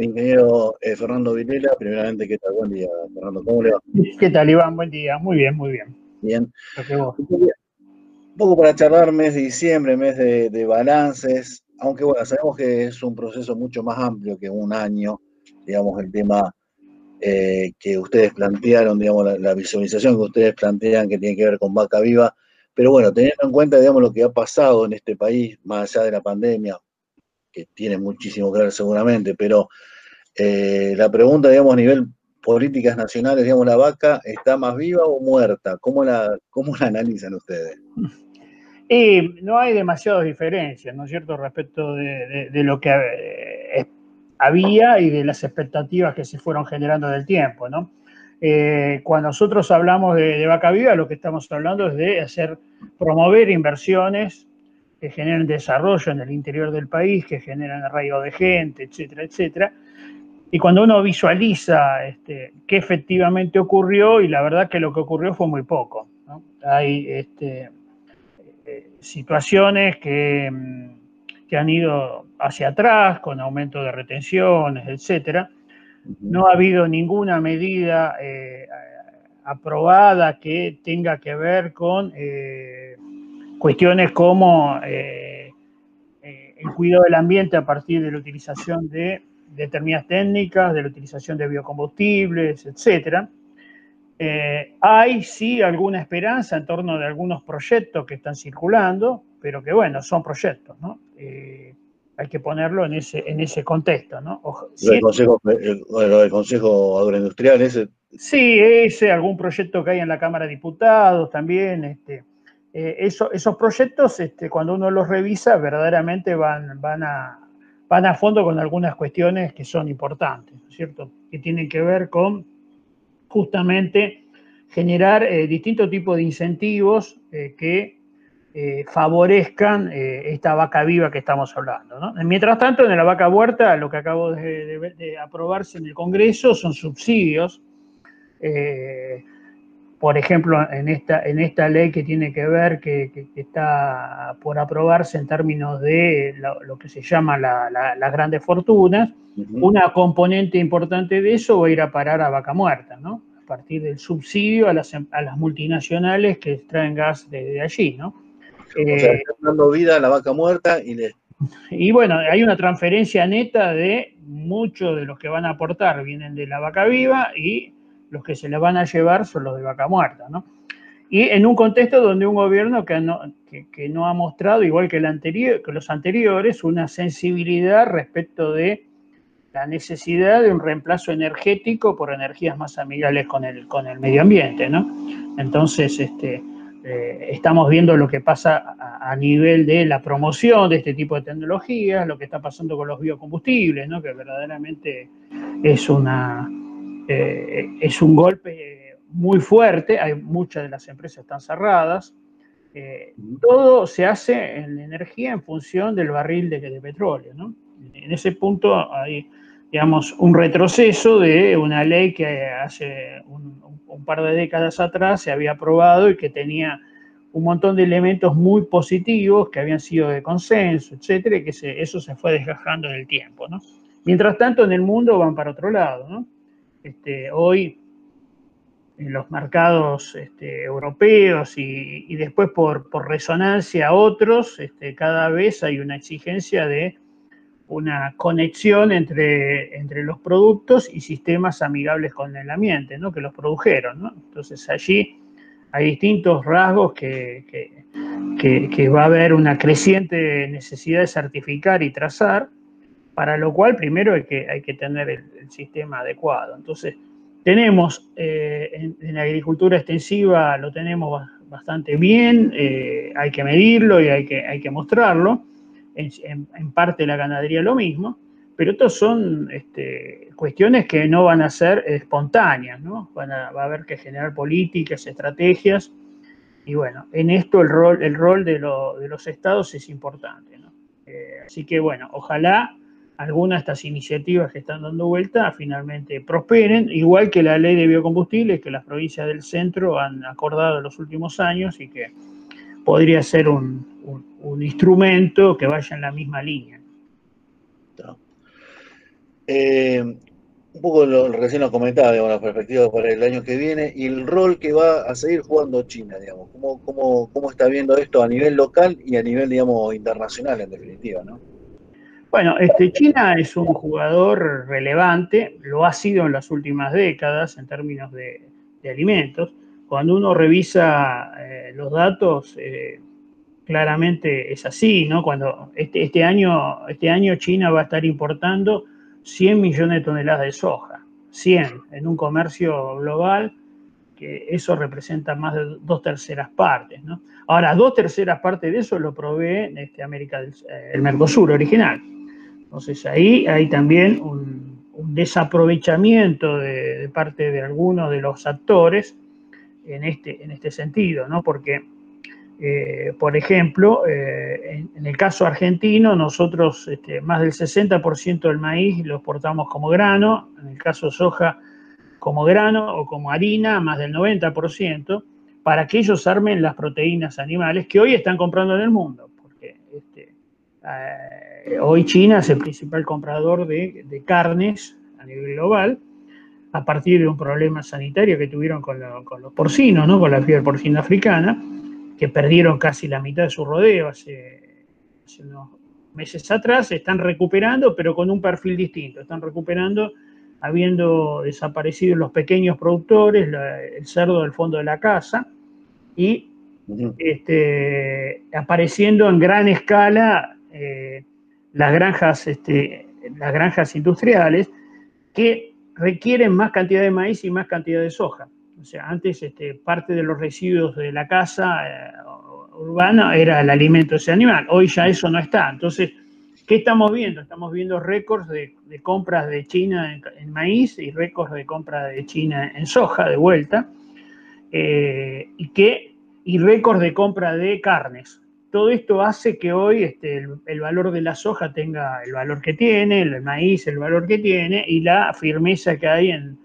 ingeniero eh, Fernando Vilela. Primeramente, ¿qué tal? Buen día, Fernando. ¿Cómo le va? ¿Qué tal, Iván? Buen día. Muy bien, muy bien. Bien. Un poco para charlar mes de diciembre, mes de, balances, aunque bueno, sabemos que es un proceso mucho más amplio que un año, digamos, el tema eh, que ustedes plantearon, digamos, la, la, visualización que ustedes plantean que tiene que ver con Vaca Viva, pero bueno, teniendo en cuenta, digamos, lo que ha pasado en este país, más allá de la pandemia, que tiene muchísimo que ver seguramente, pero eh, la pregunta, digamos, a nivel políticas nacionales, digamos, la vaca está más viva o muerta? ¿Cómo la, cómo la analizan ustedes? Y no hay demasiadas diferencias, ¿no es cierto?, respecto de, lo que eh, había y de las expectativas que se fueron generando del tiempo, ¿no? Eh, cuando nosotros hablamos de, de, vaca viva, lo que estamos hablando es de hacer, promover inversiones que generen desarrollo en el interior del país, que generan arraigo de gente, etcétera, etcétera. Y cuando uno visualiza este, qué efectivamente ocurrió, y la verdad que lo que ocurrió fue muy poco. Hay este, eh, situaciones que, mm, que, han ido hacia atrás con aumento de retenciones, etcétera. No ha habido ninguna medida eh, aprobada que tenga que ver con eh, cuestiones como eh, eh, el cuidado del ambiente a partir de la utilización de determinadas técnicas, de la utilización de biocombustibles, etc. Eh, hay sí alguna esperanza en torno de algunos proyectos que están circulando, pero que bueno, son proyectos, ¿no? hay que ponerlo en ese, en ese contexto, ¿no? lo, del consejo, el, consejo Agroindustrial, ese. Sí, ese, algún proyecto que hay en la Cámara de Diputados también, este, eh, esos proyectos, este, cuando uno los revisa, verdaderamente van, van, a, van a fondo con algunas cuestiones que son importantes, cierto? Que tienen que ver con justamente generar eh, distintos tipos de incentivos eh, que favorezcan esta vaca viva que estamos hablando. Mientras tanto, en la vaca muerta, lo que acabo de, aprobarse en el Congreso son subsidios por ejemplo, en esta, en esta ley que tiene que ver, que, está por aprobarse en términos de lo, que se llama las grandes fortunas, una componente importante de eso va a ir a parar a vaca muerta, ¿no? A partir del subsidio a las, a las multinacionales que extraen gas de, allí, ¿no? O sea, eh, dando vida a la vaca muerta y le... Y bueno, hay una transferencia neta de muchos de los que van a aportar vienen de la vaca viva y los que se la van a llevar son los de vaca muerta, ¿no? Y en un contexto donde un gobierno que no, que, no ha mostrado, igual que, el anterior, que los anteriores, una sensibilidad respecto de la necesidad de un reemplazo energético por energías más amigables con el, con el medio ambiente, ¿no? Entonces, este, eh, estamos viendo lo que pasa a, a, nivel de la promoción de este tipo de tecnologías, lo que está pasando con los biocombustibles, ¿no? Que verdaderamente es una, eh, es un golpe muy fuerte, hay muchas de las empresas están cerradas, eh, todo se hace en energía en función del barril de, petróleo. En ese punto hay, digamos, un retroceso de una ley que hace un, par de décadas atrás se había aprobado y que tenía un montón de elementos muy positivos que habían sido de consenso, etcétera, y que eso se fue desgajando en el tiempo. Mientras tanto, en el mundo van para otro lado. ¿no? Este, hoy en los mercados este, europeos y, después por, resonancia a otros, este, cada vez hay una exigencia de una conexión entre, entre los productos y sistemas amigables con el ambiente, ¿no? que los produjeron. Entonces allí hay distintos rasgos que, que, va a haber una creciente necesidad de certificar y trazar, para lo cual primero hay que, hay que tener el, sistema adecuado. Entonces, tenemos eh, en, la agricultura extensiva, lo tenemos bastante bien, eh, hay que medirlo y hay que, hay que mostrarlo. En, parte la ganadería lo mismo, pero estos son este, cuestiones que no van a ser espontáneas, ¿no? Va a haber que generar políticas, estrategias, y bueno, en esto el rol, el rol de, los estados es importante. Eh, así que bueno, ojalá algunas de estas iniciativas que están dando vuelta finalmente prosperen, igual que la ley de biocombustibles que las provincias del centro han acordado en los últimos años y que podría ser un, un, instrumento que vaya en la misma línea. Eh, un poco lo recién lo comentaba, digamos, la perspectiva para el año que viene y el rol que va a seguir jugando China, digamos. ¿Cómo, cómo, cómo está viendo esto a nivel local y a nivel, digamos, internacional, en definitiva, ¿no? Bueno, este, China es un jugador relevante, lo ha sido en las últimas décadas en términos de, alimentos. Cuando uno revisa eh, los datos, eh, claramente es así, ¿no? Cuando este, este, año, este año China va a estar importando 100 millones de toneladas de soja, 100 en un comercio global, que eso representa más de dos terceras partes, ¿no? Ahora, dos terceras partes de eso lo provee este, América del, eh, el Mercosur original. Entonces ahí hay también un, desaprovechamiento de, parte de algunos de los actores en este, en este sentido, ¿no? Porque, eh, por ejemplo, eh, en, el caso argentino, nosotros este, más del 60% del maíz lo exportamos como grano, en el caso soja como grano o como harina, más del 90%, para que ellos armen las proteínas animales que hoy están comprando en el mundo. Porque este, eh, hoy China es el principal comprador de, carnes a nivel global, a partir de un problema sanitario que tuvieron con, los porcinos, ¿no? con la fiebre porcina africana, que perdieron casi la mitad de su rodeo hace, unos meses atrás, se están recuperando, pero con un perfil distinto, están recuperando habiendo desaparecido los pequeños productores, el cerdo del fondo de la casa, y este, apareciendo en gran escala eh, las, granjas, este, las granjas industriales que requieren más cantidad de maíz y más cantidad de soja. O sea, antes este, parte de los residuos de la casa eh, urbana era el alimento de ese animal. Hoy ya eso no está. Entonces, ¿qué estamos viendo? Estamos viendo récords de, compras de China en, maíz y récords de compras de China en soja de vuelta. Eh, y, y récords de compra de carnes todo esto hace que hoy este, el, valor de la soja tenga el valor que tiene, el maíz el valor que tiene y la firmeza que hay en,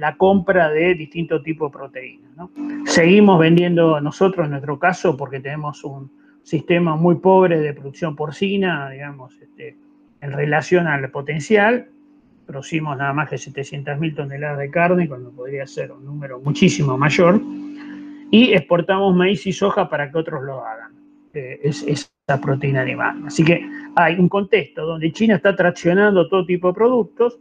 la compra de distintos tipos de proteínas. Seguimos vendiendo nosotros, en nuestro caso, porque tenemos un sistema muy pobre de producción porcina, digamos, este, en relación al potencial. Producimos nada más que 700.000 toneladas de carne, cuando podría ser un número muchísimo mayor y exportamos maíz y soja para que otros lo hagan. Eh, es, esa proteína animal. Así que hay un contexto donde China está traccionando todo tipo de productos,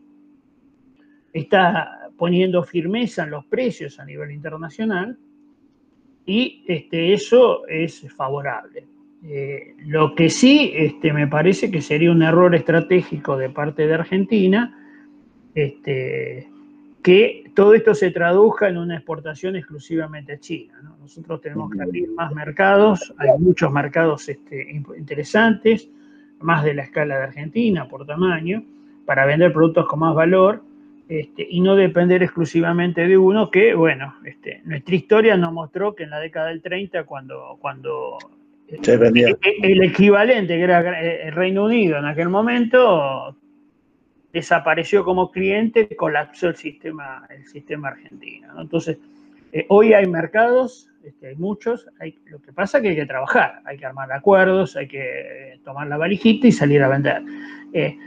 está poniendo firmeza en los precios a nivel internacional y este, eso es favorable. Eh, lo que sí este, me parece que sería un error estratégico de parte de Argentina este, que todo esto se traduzca en una exportación exclusivamente a China. Nosotros tenemos que abrir más mercados, hay muchos mercados este, interesantes, más de la escala de Argentina por tamaño, para vender productos con más valor este, y no depender exclusivamente de uno que, bueno, este, nuestra historia nos mostró que en la década del 30, cuando, cuando el, el equivalente que era el Reino Unido en aquel momento desapareció como cliente, colapsó el sistema, el sistema argentino. Entonces, eh, hoy hay mercados, este, hay muchos, hay, lo que pasa es que hay que trabajar, hay que armar acuerdos, hay que tomar la valijita y salir a vender. Eh,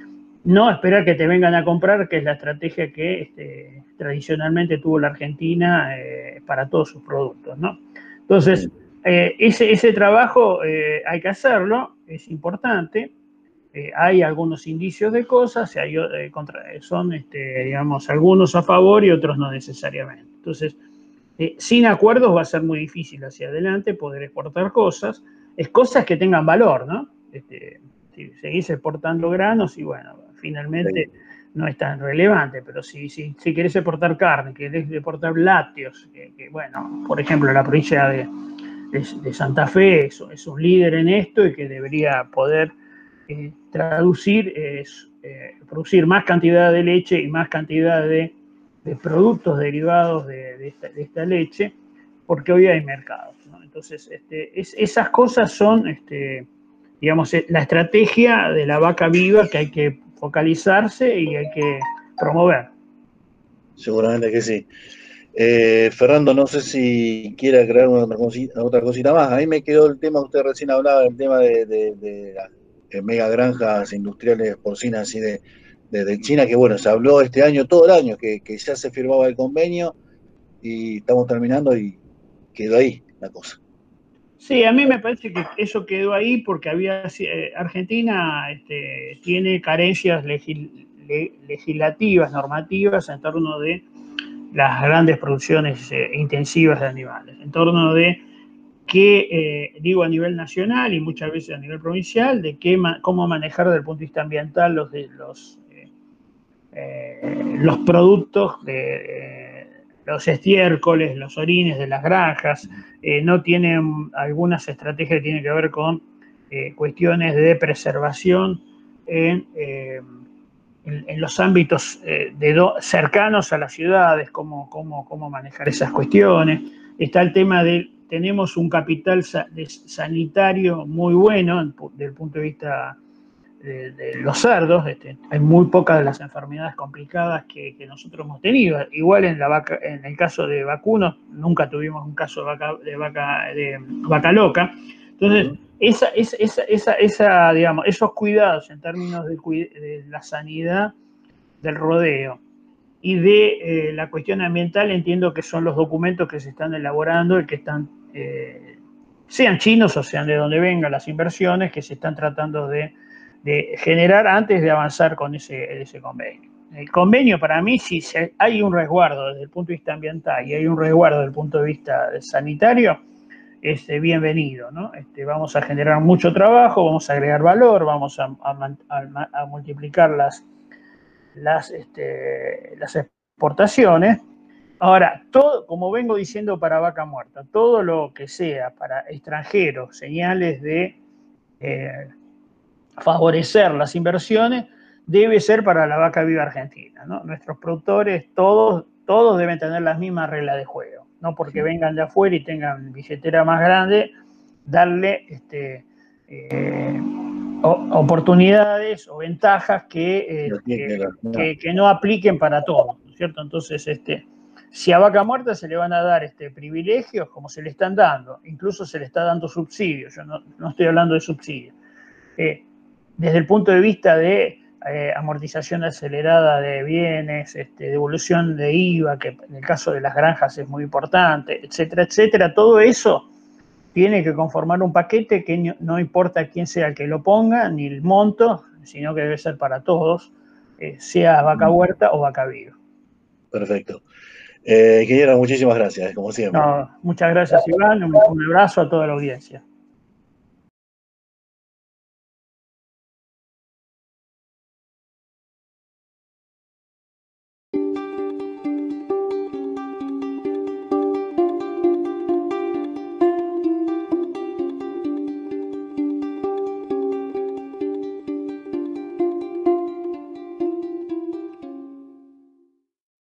no esperar que te vengan a comprar, que es la estrategia que este, tradicionalmente tuvo la Argentina eh, para todos sus productos. ¿no? Entonces, ese, ese trabajo hay que hacerlo, es importante, eh, hay algunos indicios de cosas, hay, eh, son, este, digamos, algunos a favor y otros no necesariamente. Entonces, eh, sin acuerdos va a ser muy difícil hacia adelante poder exportar cosas, es cosas que tengan valor, ¿no? Este, si seguís exportando granos y bueno, finalmente no es tan relevante, pero si, si, si querés exportar carne, querés exportar lácteos, que, bueno, por ejemplo, la provincia de, Santa Fe es un líder en esto y que debería poder eh, traducir es eh, producir más cantidad de leche y más cantidad de, productos derivados de, esta, leche, porque hoy hay mercados. Entonces, este, esas cosas son, este, digamos, eh, la estrategia de la vaca viva que hay que focalizarse y hay que promover. Seguramente que sí. Fernando, no sé si quiere crear otra cosita, más. A mí me quedó el tema, usted recién hablaba del tema de mega granjas industriales porcinas así de, China, que bueno, se habló este año, todo el año, que, ya se firmaba el convenio y estamos terminando y quedó ahí la cosa. Sí, a mí me parece que eso quedó ahí porque había eh, Argentina este, tiene carencias legislativas, normativas en torno de las grandes producciones eh, intensivas de animales, en torno de qué, eh, digo a nivel nacional y muchas veces a nivel provincial, de cómo manejar desde el punto de vista ambiental los, los eh, los productos de eh, los estiércoles, los orines de las granjas, eh, no tienen algunas estrategias que tienen que ver con cuestiones de preservación en, en, los ámbitos de cercanos a las ciudades, cómo, cómo, cómo manejar esas cuestiones. Está el tema de, tenemos un capital sanitario muy bueno desde el punto de vista de, los cerdos, este, hay muy pocas de las enfermedades complicadas que, nosotros hemos tenido. Igual en, la vaca, en el caso de vacunos, nunca tuvimos un caso de vaca, de vaca, de vaca loca. Entonces, esa, esa, esa, esa, digamos, esos cuidados en términos de, la sanidad del rodeo y de eh, la cuestión ambiental, entiendo que son los documentos que se están elaborando y que están, eh, sean chinos o sean de donde vengan las inversiones, que se están tratando de de generar antes de avanzar con ese, ese convenio. El convenio para mí, si hay un resguardo desde el punto de vista ambiental y hay un resguardo desde el punto de vista sanitario, es bienvenido. ¿no? Este, vamos a generar mucho trabajo, vamos a agregar valor, vamos a, multiplicar las, las, este, las exportaciones. Ahora, todo, como vengo diciendo para vaca muerta, todo lo que sea para extranjeros, señales de eh, favorecer las inversiones debe ser para la vaca viva argentina. Nuestros productores, todos, todos deben tener las mismas reglas de juego. No porque vengan de afuera y tengan billetera más grande, darle este, eh, oportunidades o ventajas que, eh, que, no apliquen para todos, ¿cierto? Entonces, este, si a vaca muerta se le van a dar este, privilegios, como se le están dando, incluso se le está dando subsidios, yo no, estoy hablando de subsidios. Eh, desde el punto de vista de eh, amortización acelerada de bienes, este, devolución de IVA, que en el caso de las granjas es muy importante, etcétera, etcétera, todo eso tiene que conformar un paquete que no, importa quién sea el que lo ponga, ni el monto, sino que debe ser para todos, eh, sea vaca huerta o vaca viva. Perfecto. Eh, muchísimas gracias, como siempre. muchas gracias, Iván. un abrazo a toda la audiencia.